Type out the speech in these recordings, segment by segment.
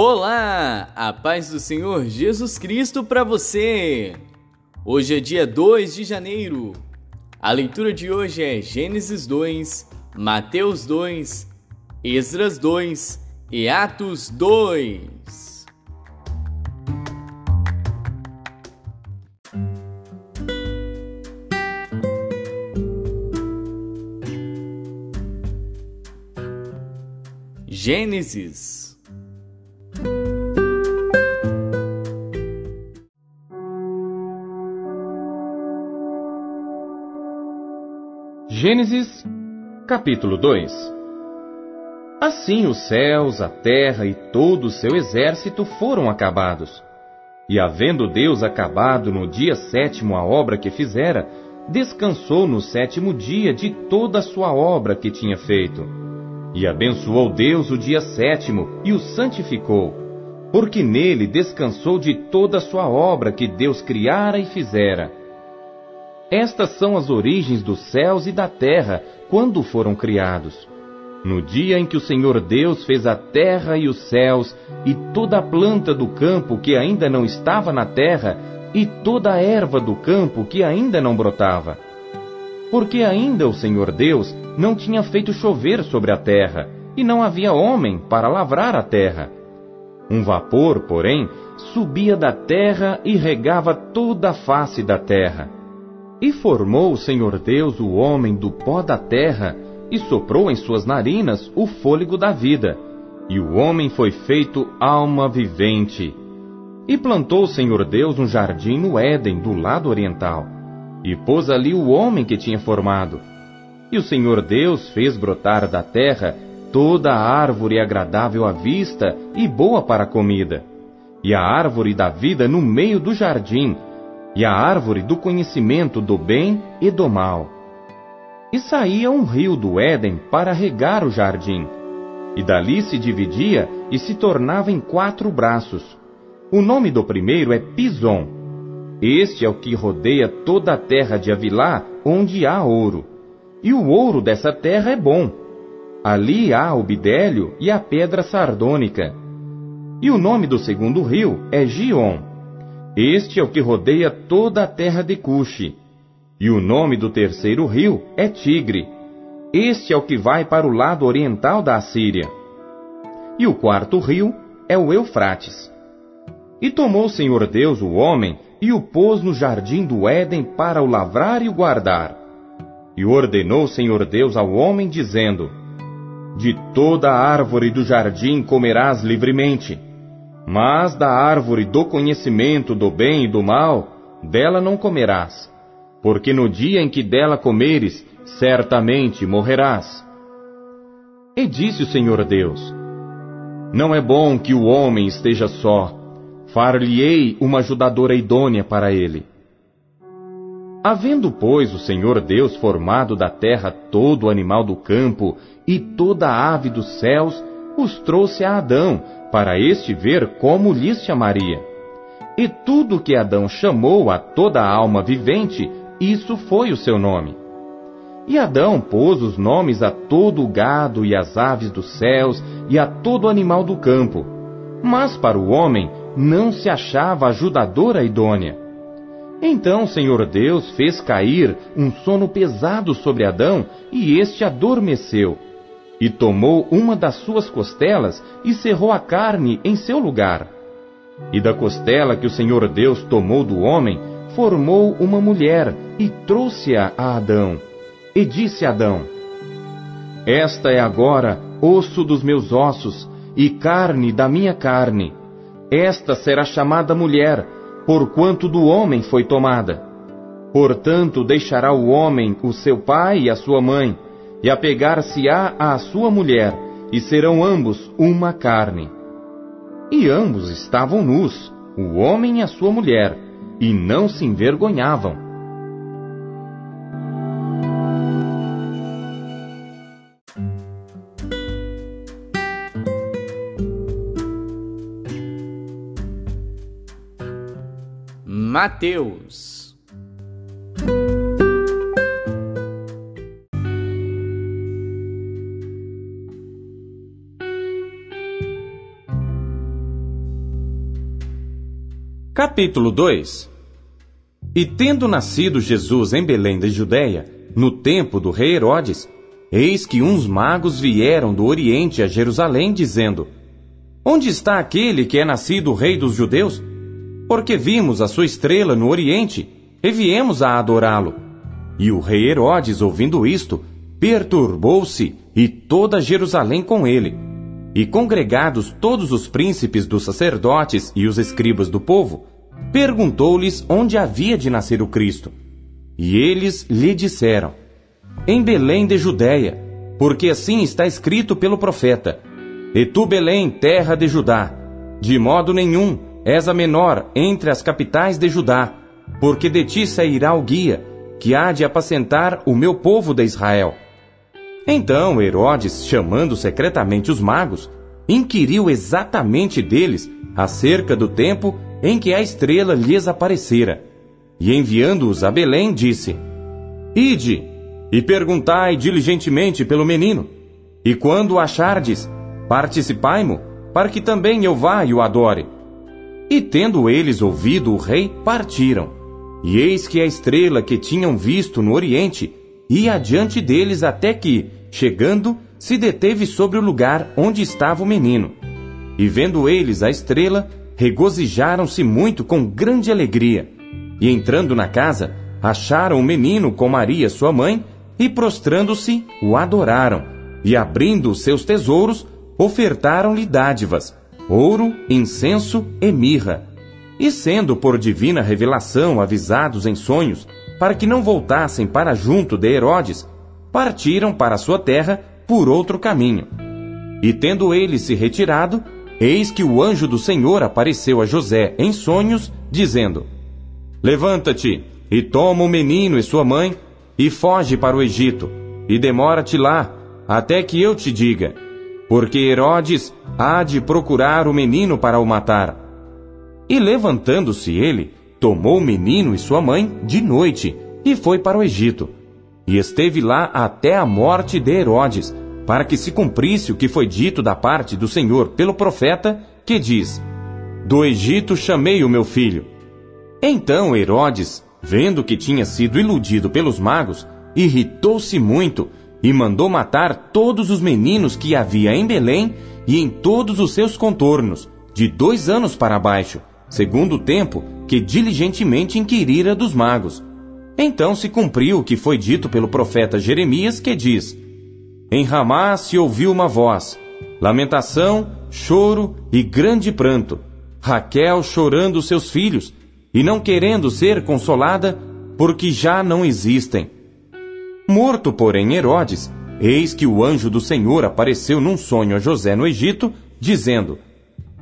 Olá, a paz do Senhor Jesus Cristo para você. Hoje é dia 2 de janeiro. A leitura de hoje é Gênesis 2, Mateus 2, Esdras 2 e Atos 2. Gênesis Gênesis, capítulo 2 Assim os céus, a terra e todo o seu exército foram acabados. E havendo Deus acabado no dia sétimo a obra que fizera, descansou no sétimo dia de toda a sua obra que tinha feito. E abençoou Deus o dia sétimo e o santificou, porque nele descansou de toda a sua obra que Deus criara e fizera. Estas são as origens dos céus e da terra quando foram criados. No dia em que o Senhor Deus fez a terra e os céus, e toda a planta do campo que ainda não estava na terra, e toda a erva do campo que ainda não brotava. Porque ainda o Senhor Deus não tinha feito chover sobre a terra, e não havia homem para lavrar a terra. Um vapor, porém, subia da terra e regava toda a face da terra. E formou o Senhor Deus o homem do pó da terra, e soprou em suas narinas o fôlego da vida, e o homem foi feito alma vivente. E plantou o Senhor Deus um jardim no Éden, do lado oriental, e pôs ali o homem que tinha formado. E o Senhor Deus fez brotar da terra toda a árvore agradável à vista e boa para a comida, e a árvore da vida no meio do jardim, e a árvore do conhecimento do bem e do mal. E saía um rio do Éden para regar o jardim, e dali se dividia e se tornava em quatro braços. O nome do primeiro é Pison. Este é o que rodeia toda a terra de Avilá, onde há ouro. E o ouro dessa terra é bom. Ali há o bidélio e a pedra sardônica. E o nome do segundo rio é Gion. Este é o que rodeia toda a terra de Cuxi. E o nome do terceiro rio é Tigre. Este é o que vai para o lado oriental da Assíria. E o quarto rio é o Eufrates. E tomou o Senhor Deus o homem e o pôs no jardim do Éden para o lavrar e o guardar. E ordenou o Senhor Deus ao homem, dizendo: De toda a árvore do jardim comerás livremente mas da árvore do conhecimento do bem e do mal, dela não comerás, porque no dia em que dela comeres, certamente morrerás. E disse o Senhor Deus: Não é bom que o homem esteja só, far-lhe-ei uma ajudadora idônea para ele. Havendo, pois, o Senhor Deus formado da terra todo animal do campo e toda ave dos céus, os trouxe a Adão, para este ver como lhes chamaria. E tudo que Adão chamou a toda a alma vivente, isso foi o seu nome. E Adão pôs os nomes a todo o gado e as aves dos céus e a todo animal do campo. Mas para o homem não se achava ajudadora idônea. Então o Senhor Deus fez cair um sono pesado sobre Adão e este adormeceu. E tomou uma das suas costelas e cerrou a carne em seu lugar. E da costela que o Senhor Deus tomou do homem, formou uma mulher e trouxe-a a Adão. E disse a Adão: Esta é agora osso dos meus ossos e carne da minha carne. Esta será chamada mulher, porquanto do homem foi tomada. Portanto, deixará o homem o seu pai e a sua mãe e apegar-se-á à sua mulher, e serão ambos uma carne. E ambos estavam nus, o homem e a sua mulher, e não se envergonhavam. Mateus Capítulo 2 E tendo nascido Jesus em Belém da Judéia, no tempo do rei Herodes, eis que uns magos vieram do Oriente a Jerusalém, dizendo: Onde está aquele que é nascido rei dos judeus? Porque vimos a sua estrela no Oriente e viemos a adorá-lo. E o rei Herodes, ouvindo isto, perturbou-se e toda Jerusalém com ele. E congregados todos os príncipes dos sacerdotes e os escribas do povo, perguntou-lhes onde havia de nascer o Cristo. E eles lhe disseram: Em Belém de Judéia, porque assim está escrito pelo profeta: E tu, Belém, terra de Judá, de modo nenhum és a menor entre as capitais de Judá, porque de ti sairá o guia, que há de apacentar o meu povo de Israel. Então Herodes, chamando secretamente os magos, inquiriu exatamente deles acerca do tempo em que a estrela lhes aparecera. E enviando-os a Belém, disse: Ide e perguntai diligentemente pelo menino, e quando o achardes, participai-mo, para que também eu vá e o adore. E tendo eles ouvido o rei, partiram. E eis que a estrela que tinham visto no oriente ia adiante deles até que, Chegando, se deteve sobre o lugar onde estava o menino. E vendo eles a estrela, regozijaram-se muito com grande alegria. E entrando na casa, acharam o menino com Maria, sua mãe, e prostrando-se, o adoraram. E abrindo os seus tesouros, ofertaram-lhe dádivas, ouro, incenso e mirra. E sendo por divina revelação avisados em sonhos, para que não voltassem para junto de Herodes, partiram para sua terra por outro caminho. E tendo ele se retirado, eis que o anjo do Senhor apareceu a José em sonhos, dizendo: Levanta-te e toma o menino e sua mãe e foge para o Egito, e demora-te lá, até que eu te diga, porque Herodes há de procurar o menino para o matar. E levantando-se ele, tomou o menino e sua mãe de noite e foi para o Egito e esteve lá até a morte de Herodes, para que se cumprisse o que foi dito da parte do Senhor pelo profeta, que diz: Do Egito chamei o meu filho. Então Herodes, vendo que tinha sido iludido pelos magos, irritou-se muito e mandou matar todos os meninos que havia em Belém e em todos os seus contornos, de dois anos para baixo, segundo o tempo que diligentemente inquirira dos magos então se cumpriu o que foi dito pelo profeta Jeremias, que diz: Em Ramá se ouviu uma voz, lamentação, choro e grande pranto, Raquel chorando seus filhos, e não querendo ser consolada, porque já não existem. Morto, porém, Herodes, eis que o anjo do Senhor apareceu num sonho a José no Egito, dizendo: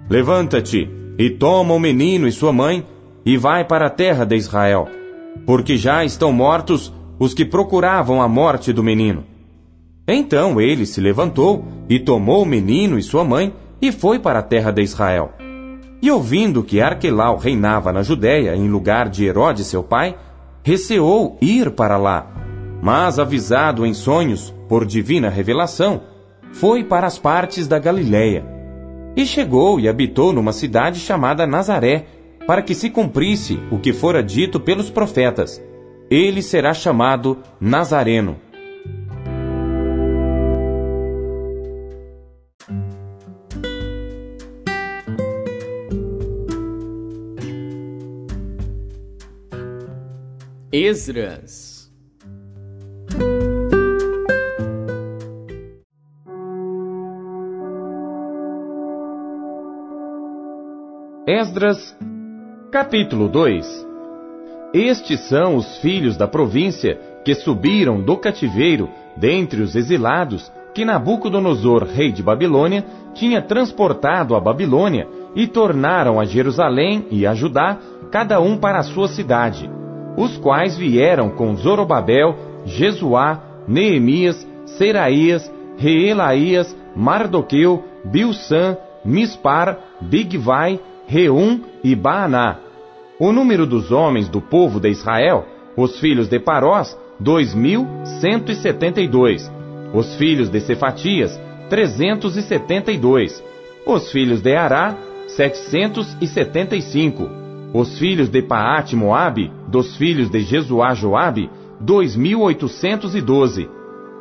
Levanta-te e toma o menino e sua mãe, e vai para a terra de Israel porque já estão mortos os que procuravam a morte do menino. Então ele se levantou e tomou o menino e sua mãe e foi para a terra de Israel. E ouvindo que Arquelau reinava na Judéia em lugar de Herodes seu pai, receou ir para lá. Mas avisado em sonhos por divina revelação, foi para as partes da Galiléia. E chegou e habitou numa cidade chamada Nazaré, para que se cumprisse o que fora dito pelos profetas: ele será chamado Nazareno. Esdras. Esdras Capítulo 2 Estes são os filhos da província que subiram do cativeiro dentre os exilados que Nabucodonosor, rei de Babilônia, tinha transportado à Babilônia e tornaram a Jerusalém e a Judá, cada um para a sua cidade, os quais vieram com Zorobabel, Jesuá, Neemias, Seraías, Reelaías, Mardoqueu, Bilsan, Mispar, Bigvai, Reum e Baaná, o número dos homens do povo de Israel, os filhos de Parós, dois mil cento e setenta e dois. Os filhos de Cefatias, trezentos e setenta e dois. Os filhos de Ará, setecentos e setenta e cinco. Os filhos de Paate Moabe, dos filhos de Jesuá Joabe, 2.812.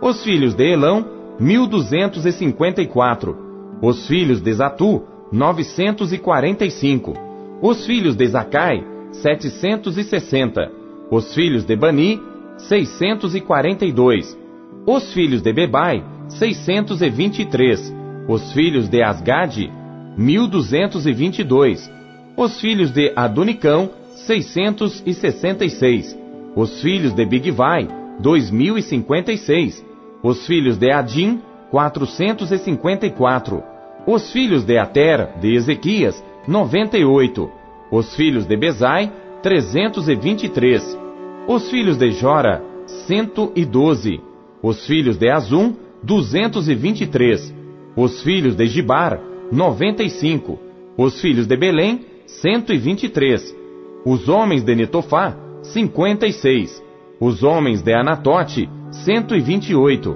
Os filhos de Elão, 1.254. Os filhos de Zatu, 945. Os filhos de Zacai, 760. Os filhos de Bani, 642. Os filhos de Bebai, 623. Os filhos de Asgade, 1222. Os filhos de Adunicão, 666. Os filhos de Bigvai, 2056. Os filhos de Adim, 454. Os filhos de Ater, de Ezequias, 98. Os filhos de Bezai, 323. Os filhos de Jora, 112. Os filhos de Azum, 223. Os filhos de Gibar, 95. Os filhos de Belém, 123. Os homens de Netofá, cinquenta e seis. Os homens de Anatote, cento e vinte e oito.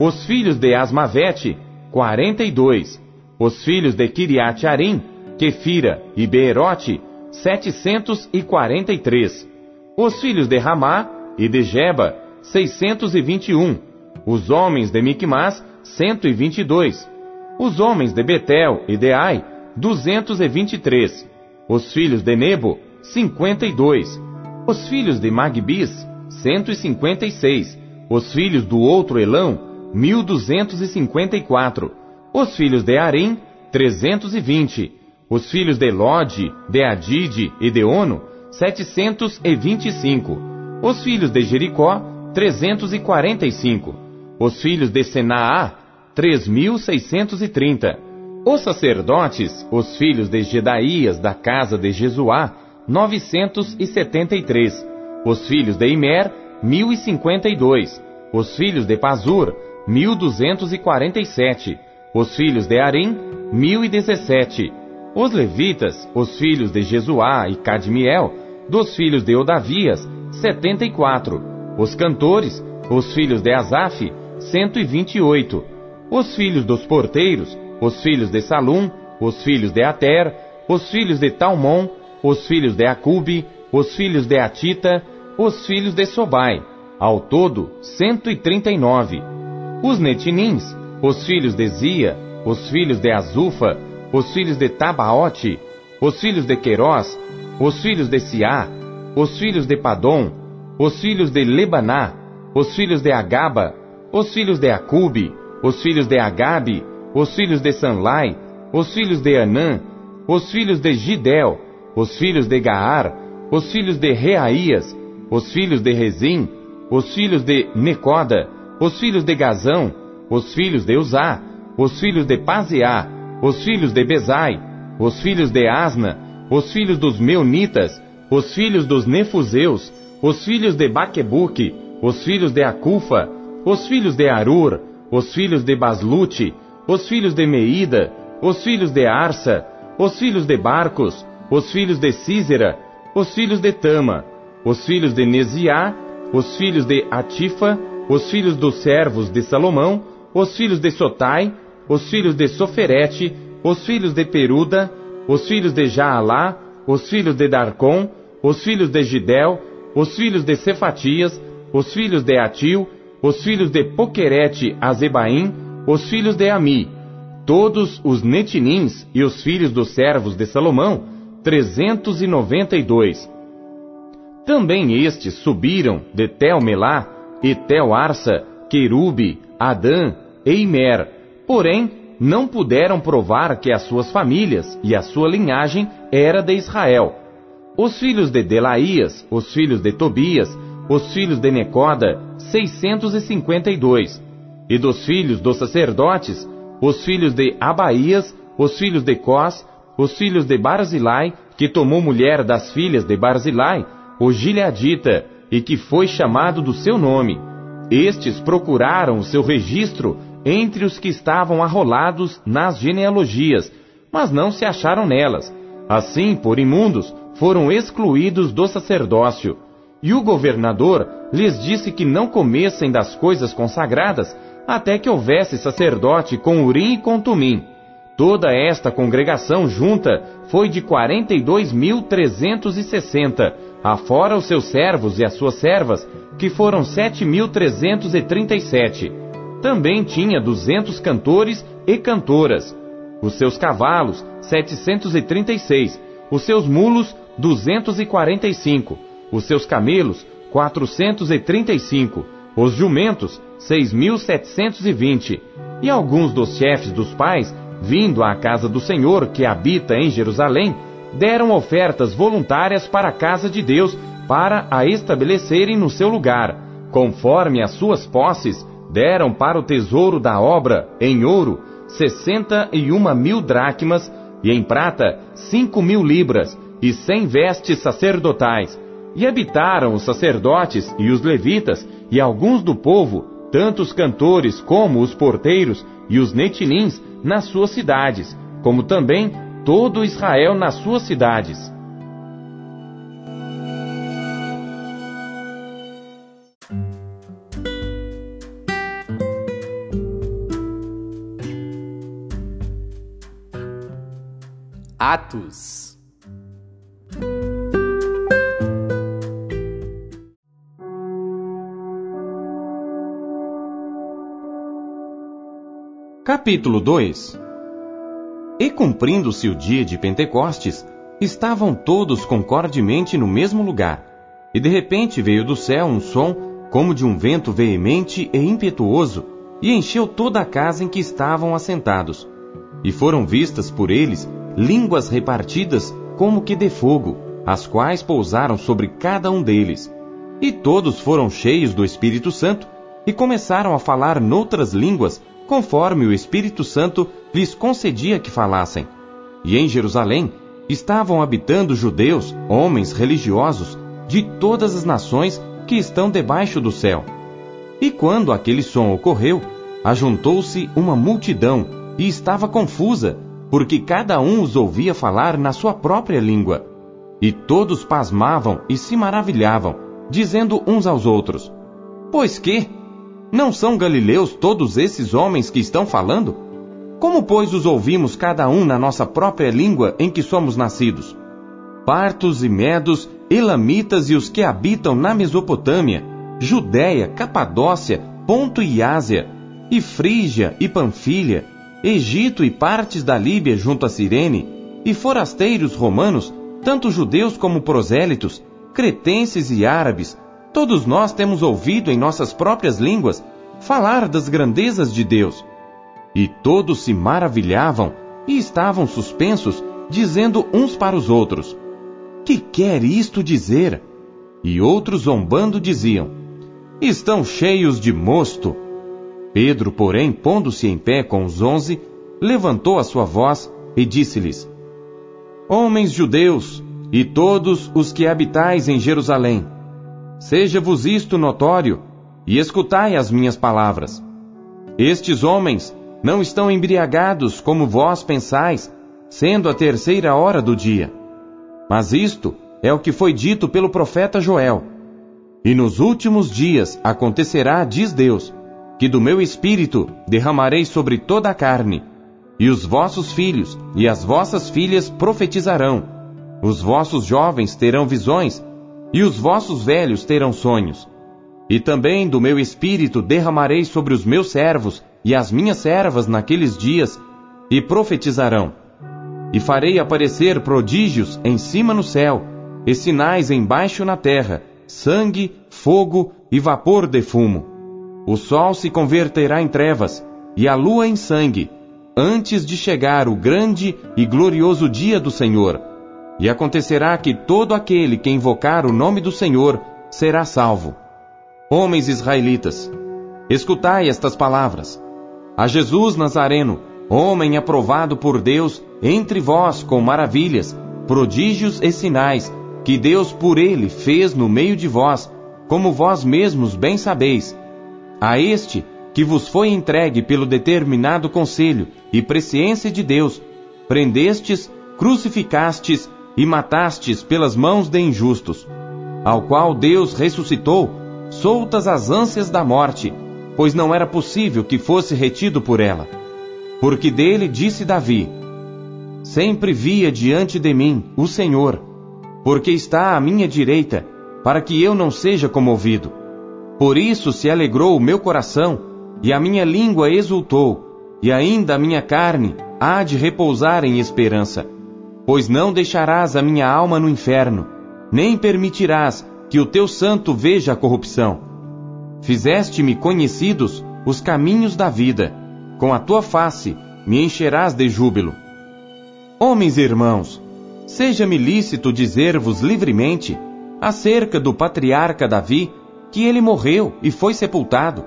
Os filhos de Asmavete, quarenta e dois. Os filhos de Kiriat Arim, Kefira e Beerote, setecentos e quarenta e três. Os filhos de Ramá e de Jeba, seiscentos e vinte e um. Os homens de Micmas, cento e vinte e dois. Os homens de Betel e de Ai, duzentos e vinte e três. Os filhos de Nebo, cinquenta e dois. Os filhos de Magbis, cento e cinquenta e seis. Os filhos do outro Elão, mil duzentos e cinquenta e quatro. Os filhos de Arim, trezentos e vinte. Os filhos de Lode, de Adide e de Ono, 725. Os filhos de Jericó, 345. Os filhos de Senaá, 3630. Os sacerdotes, os filhos de Gedaías da casa de Jesuá, 973. Os filhos de Imer, 1052. Os filhos de Pazur, 1247. Os filhos de Arim, 1017. Os levitas, os filhos de Jesuá e Cadmiel, dos filhos de Odavias, setenta e quatro. Os cantores, os filhos de Asaf, cento e vinte e oito. Os filhos dos porteiros, os filhos de Salum, os filhos de Ater, os filhos de Talmon, os filhos de Acube, os filhos de Atita, os filhos de Sobai, ao todo cento e trinta e nove. Os netinins, os filhos de Zia, os filhos de Azufa, os filhos de Tabaote, os filhos de Queiroz, os filhos de Siá, os filhos de Padom, os filhos de Lebaná, os filhos de Agaba, os filhos de Acube, os filhos de Agabe, os filhos de Sanlai, os filhos de Anã, os filhos de Gidel, os filhos de Gaar, os filhos de Reaías, os filhos de Rezim, os filhos de Necoda, os filhos de Gazão, os filhos de Uzá, os filhos de Pazeá, os filhos de Bezai, os filhos de Asna, os filhos dos Meunitas, os filhos dos Nefuseus, os filhos de Baquebuque, os filhos de Acufa, os filhos de Arur, os filhos de Baslute, os filhos de Meida, os filhos de Arsa, os filhos de Barcos, os filhos de Císera, os filhos de Tama, os filhos de Neziá, os filhos de Atifa, os filhos dos servos de Salomão, os filhos de Sotai, os filhos de Soferete, os filhos de Peruda, os filhos de Jaalá, os filhos de Darcom, os filhos de Gidel, os filhos de Cefatias, os filhos de Atil, os filhos de Poquerete Azebaim, os filhos de Ami, todos os netinins e os filhos dos servos de Salomão, trezentos e noventa e dois. Também estes subiram de Tel-Melá, e Tel-Arsa, Querube, Adã, Eimer, porém não puderam provar que as suas famílias e a sua linhagem era de Israel. Os filhos de Delaías, os filhos de Tobias, os filhos de Necoda, 652. E dos filhos dos sacerdotes, os filhos de Abaías, os filhos de Cós, os filhos de Barzilai, que tomou mulher das filhas de Barzilai, o Gileadita, e que foi chamado do seu nome. Estes procuraram o seu registro entre os que estavam arrolados nas genealogias, mas não se acharam nelas. Assim, por imundos, foram excluídos do sacerdócio. E o governador lhes disse que não comessem das coisas consagradas, até que houvesse sacerdote com Urim e com Tumim. Toda esta congregação junta foi de quarenta e dois mil trezentos e sessenta, afora os seus servos e as suas servas, que foram sete mil trezentos e trinta e sete. Também tinha duzentos cantores e cantoras. Os seus cavalos, setecentos e trinta e seis. Os seus mulos, duzentos e quarenta e cinco. Os seus camelos, quatrocentos e trinta e cinco. Os jumentos, seis mil setecentos e vinte. E alguns dos chefes dos pais vindo à casa do Senhor que habita em Jerusalém, deram ofertas voluntárias para a casa de Deus para a estabelecerem no seu lugar, conforme as suas posses, deram para o tesouro da obra, em ouro, sessenta e uma mil dracmas, e em prata, cinco mil libras, e cem vestes sacerdotais. E habitaram os sacerdotes e os levitas, e alguns do povo, tanto os cantores como os porteiros e os netilins, nas suas cidades, como também todo Israel nas suas cidades. Atos Capítulo 2 E cumprindo-se o dia de Pentecostes, estavam todos concordemente no mesmo lugar. E de repente veio do céu um som como de um vento veemente e impetuoso, e encheu toda a casa em que estavam assentados. E foram vistas por eles línguas repartidas como que de fogo, as quais pousaram sobre cada um deles. E todos foram cheios do Espírito Santo e começaram a falar noutras línguas conforme o Espírito Santo lhes concedia que falassem. E em Jerusalém estavam habitando judeus, homens religiosos, de todas as nações que estão debaixo do céu. E quando aquele som ocorreu, ajuntou-se uma multidão e estava confusa, porque cada um os ouvia falar na sua própria língua. E todos pasmavam e se maravilhavam, dizendo uns aos outros: Pois que? Não são galileus todos esses homens que estão falando? Como, pois, os ouvimos cada um na nossa própria língua em que somos nascidos? Partos e medos, elamitas e os que habitam na Mesopotâmia, Judéia, Capadócia, Ponto e Ásia, e Frígia e Panfilha, Egito e partes da Líbia junto a Cirene, e forasteiros romanos, tanto judeus como prosélitos, cretenses e árabes, Todos nós temos ouvido em nossas próprias línguas falar das grandezas de Deus. E todos se maravilhavam e estavam suspensos, dizendo uns para os outros: Que quer isto dizer? E outros zombando diziam: Estão cheios de mosto. Pedro, porém, pondo-se em pé com os onze, levantou a sua voz e disse-lhes: Homens judeus, e todos os que habitais em Jerusalém, Seja-vos isto notório, e escutai as minhas palavras. Estes homens não estão embriagados como vós pensais, sendo a terceira hora do dia. Mas isto é o que foi dito pelo profeta Joel. E nos últimos dias acontecerá, diz Deus, que do meu espírito derramarei sobre toda a carne, e os vossos filhos e as vossas filhas profetizarão, os vossos jovens terão visões, e os vossos velhos terão sonhos. E também do meu espírito derramarei sobre os meus servos e as minhas servas naqueles dias, e profetizarão. E farei aparecer prodígios em cima no céu, e sinais embaixo na terra, sangue, fogo e vapor de fumo. O sol se converterá em trevas, e a lua em sangue, antes de chegar o grande e glorioso dia do Senhor e acontecerá que todo aquele que invocar o nome do Senhor será salvo. Homens israelitas, escutai estas palavras. A Jesus Nazareno, homem aprovado por Deus entre vós com maravilhas, prodígios e sinais, que Deus por ele fez no meio de vós, como vós mesmos bem sabeis. A este que vos foi entregue pelo determinado conselho e presciência de Deus, prendestes, crucificastes e matastes pelas mãos de injustos, ao qual Deus ressuscitou, soltas as ânsias da morte, pois não era possível que fosse retido por ela. Porque dele disse Davi: Sempre via diante de mim o Senhor, porque está à minha direita, para que eu não seja comovido. Por isso se alegrou o meu coração, e a minha língua exultou, e ainda a minha carne há de repousar em esperança. Pois não deixarás a minha alma no inferno, nem permitirás que o teu santo veja a corrupção. Fizeste-me conhecidos os caminhos da vida, com a tua face me encherás de júbilo. Homens e irmãos, seja-me lícito dizer-vos livremente acerca do patriarca Davi que ele morreu e foi sepultado,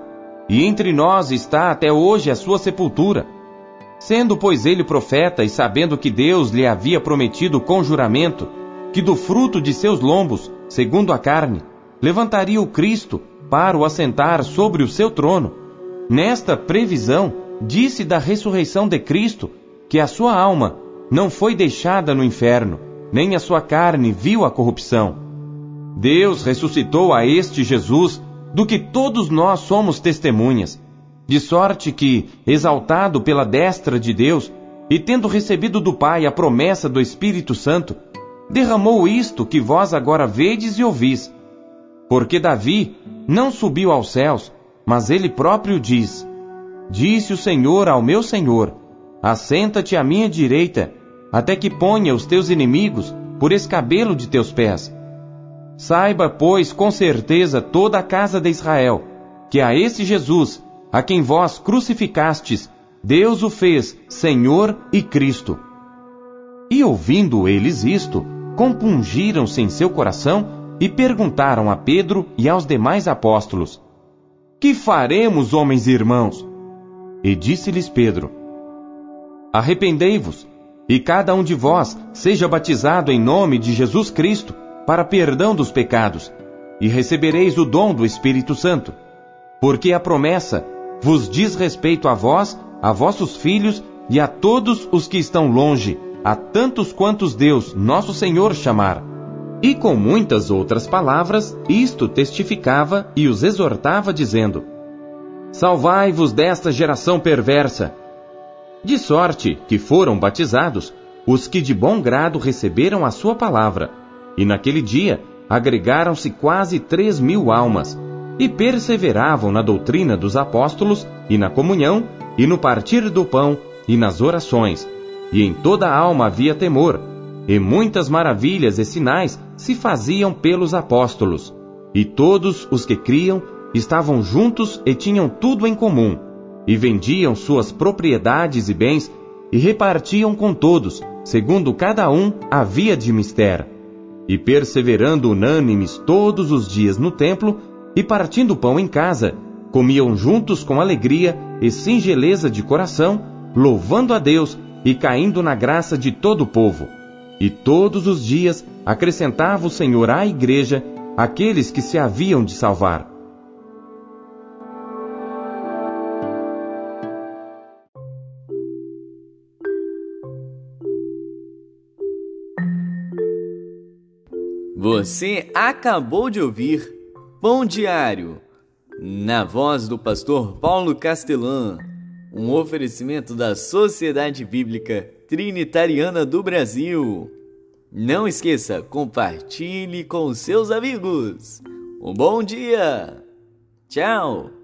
e entre nós está até hoje a sua sepultura. Sendo, pois, ele profeta e sabendo que Deus lhe havia prometido com juramento que do fruto de seus lombos, segundo a carne, levantaria o Cristo para o assentar sobre o seu trono, nesta previsão disse da ressurreição de Cristo que a sua alma não foi deixada no inferno, nem a sua carne viu a corrupção. Deus ressuscitou a este Jesus, do que todos nós somos testemunhas, de sorte que, exaltado pela destra de Deus, e tendo recebido do Pai a promessa do Espírito Santo, derramou isto que vós agora vedes e ouvis. Porque Davi não subiu aos céus, mas ele próprio diz: Disse o Senhor ao meu Senhor: Assenta-te à minha direita, até que ponha os teus inimigos por escabelo de teus pés. Saiba, pois, com certeza toda a casa de Israel, que a esse Jesus, a quem vós crucificastes, Deus o fez Senhor e Cristo. E ouvindo eles isto, compungiram-se em seu coração e perguntaram a Pedro e aos demais apóstolos: Que faremos, homens e irmãos? E disse-lhes Pedro: Arrependei-vos, e cada um de vós seja batizado em nome de Jesus Cristo para perdão dos pecados, e recebereis o dom do Espírito Santo. Porque a promessa vos diz respeito a vós, a vossos filhos e a todos os que estão longe, a tantos quantos Deus, nosso Senhor, chamar. E com muitas outras palavras, isto testificava e os exortava, dizendo: Salvai-vos desta geração perversa. De sorte que foram batizados os que de bom grado receberam a sua palavra. E naquele dia agregaram-se quase três mil almas, e perseveravam na doutrina dos apóstolos, e na comunhão, e no partir do pão, e nas orações. E em toda a alma havia temor, e muitas maravilhas e sinais se faziam pelos apóstolos. E todos os que criam estavam juntos e tinham tudo em comum, e vendiam suas propriedades e bens, e repartiam com todos, segundo cada um havia de mistério e perseverando unânimes todos os dias no templo, e partindo pão em casa, comiam juntos com alegria e singeleza de coração, louvando a Deus e caindo na graça de todo o povo. E todos os dias acrescentava o Senhor à igreja aqueles que se haviam de salvar. Você acabou de ouvir Pão Diário, na voz do pastor Paulo Castelã, um oferecimento da Sociedade Bíblica Trinitariana do Brasil. Não esqueça, compartilhe com seus amigos. Um bom dia! Tchau!